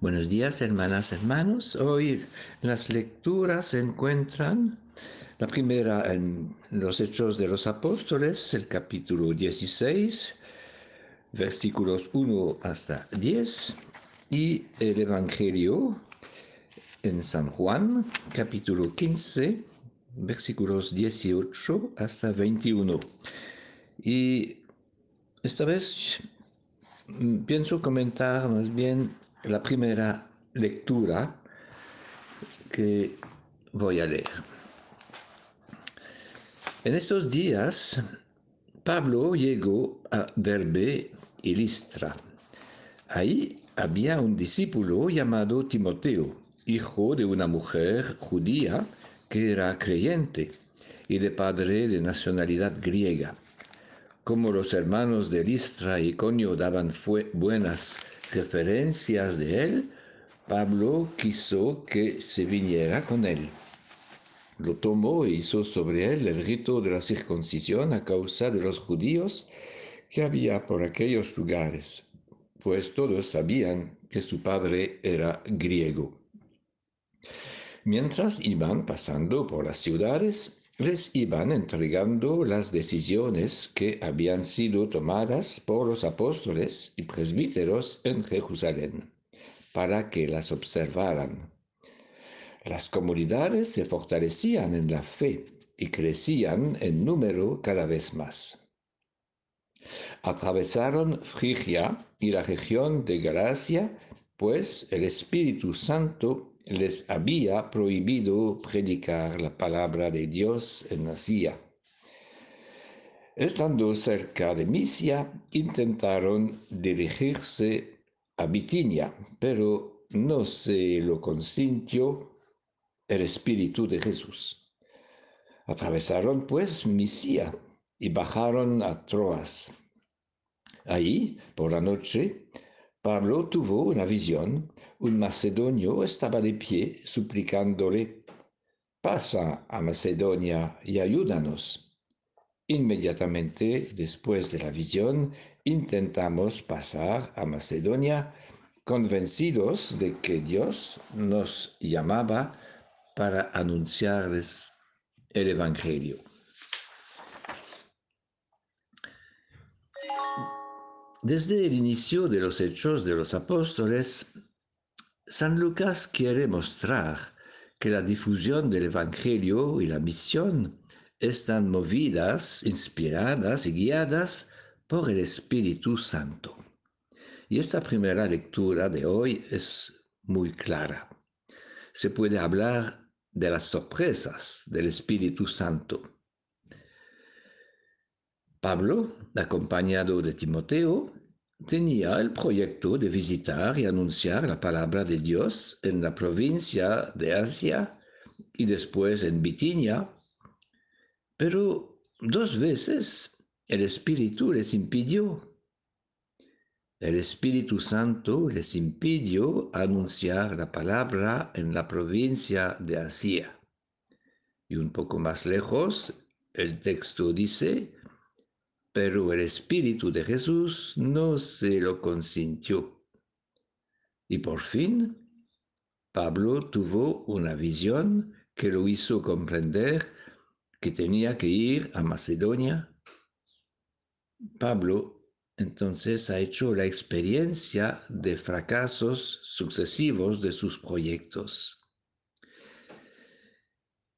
Buenos días, hermanas, hermanos. Hoy las lecturas se encuentran, la primera en los Hechos de los Apóstoles, el capítulo 16, versículos 1 hasta 10, y el Evangelio en San Juan, capítulo 15, versículos 18 hasta 21. Y esta vez mm, pienso comentar más bien la primera lectura que voy a leer. En estos días, Pablo llegó a Derbe y Listra. Ahí había un discípulo llamado Timoteo, hijo de una mujer judía que era creyente y de padre de nacionalidad griega. Como los hermanos de Listra y Conio daban buenas referencias de él, Pablo quiso que se viniera con él. Lo tomó e hizo sobre él el rito de la circuncisión a causa de los judíos que había por aquellos lugares, pues todos sabían que su padre era griego. Mientras iban pasando por las ciudades, les iban entregando las decisiones que habían sido tomadas por los apóstoles y presbíteros en Jerusalén, para que las observaran. Las comunidades se fortalecían en la fe y crecían en número cada vez más. Atravesaron Frigia y la región de Galacia, pues el Espíritu Santo les había prohibido predicar la palabra de Dios en Asia. Estando cerca de Misia, intentaron dirigirse a Bitinia, pero no se lo consintió el Espíritu de Jesús. Atravesaron pues Misia y bajaron a Troas. Ahí, por la noche, Pablo tuvo una visión un macedonio estaba de pie suplicándole, pasa a Macedonia y ayúdanos. Inmediatamente después de la visión, intentamos pasar a Macedonia convencidos de que Dios nos llamaba para anunciarles el Evangelio. Desde el inicio de los hechos de los apóstoles, San Lucas quiere mostrar que la difusión del Evangelio y la misión están movidas, inspiradas y guiadas por el Espíritu Santo. Y esta primera lectura de hoy es muy clara. Se puede hablar de las sorpresas del Espíritu Santo. Pablo, acompañado de Timoteo, tenía el proyecto de visitar y anunciar la palabra de Dios en la provincia de Asia y después en Bitinia, pero dos veces el Espíritu les impidió. El Espíritu Santo les impidió anunciar la palabra en la provincia de Asia. Y un poco más lejos, el texto dice, pero el Espíritu de Jesús no se lo consintió. Y por fin, Pablo tuvo una visión que lo hizo comprender que tenía que ir a Macedonia. Pablo entonces ha hecho la experiencia de fracasos sucesivos de sus proyectos.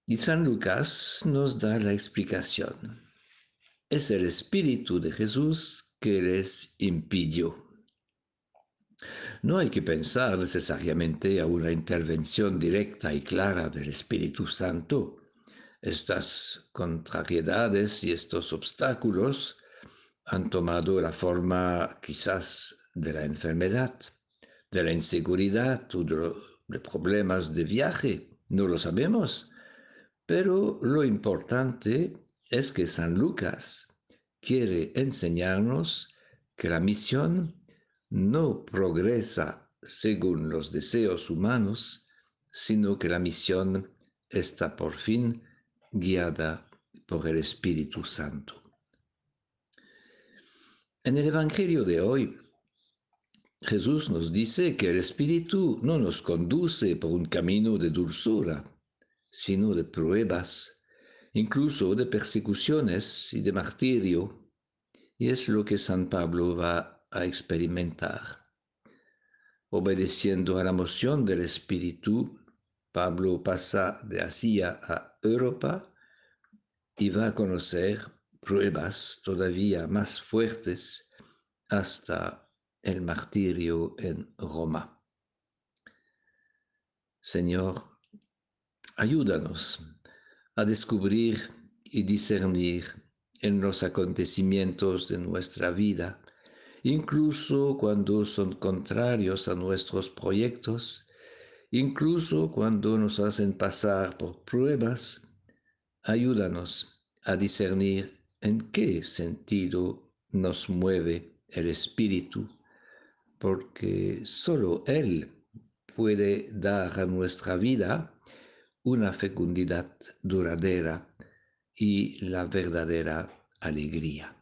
Y San Lucas nos da la explicación es el Espíritu de Jesús que les impidió. No hay que pensar necesariamente a una intervención directa y clara del Espíritu Santo. Estas contrariedades y estos obstáculos han tomado la forma quizás de la enfermedad, de la inseguridad o de, problemas de viaje, no lo sabemos, pero lo importante es que San Lucas quiere enseñarnos que la misión no progresa según los deseos humanos, sino que la misión está por fin guiada por el Espíritu Santo. En el Evangelio de hoy, Jesús nos dice que el Espíritu no nos conduce por un camino de dulzura, sino de pruebas, incluso de persecuciones y de martirio, y es lo que San Pablo va a experimentar. Obedeciendo a la moción del Espíritu, Pablo pasa de Asia a Europa y va a conocer pruebas todavía más fuertes hasta el martirio en Roma. Señor, ayúdanos a descubrir y discernir en los acontecimientos de nuestra vida, incluso cuando son contrarios a nuestros proyectos, incluso cuando nos hacen pasar por pruebas, ayúdanos a discernir en qué sentido nos mueve el Espíritu porque solo Él puede dar a nuestra vida una fecundidad duradera y la verdadera alegría.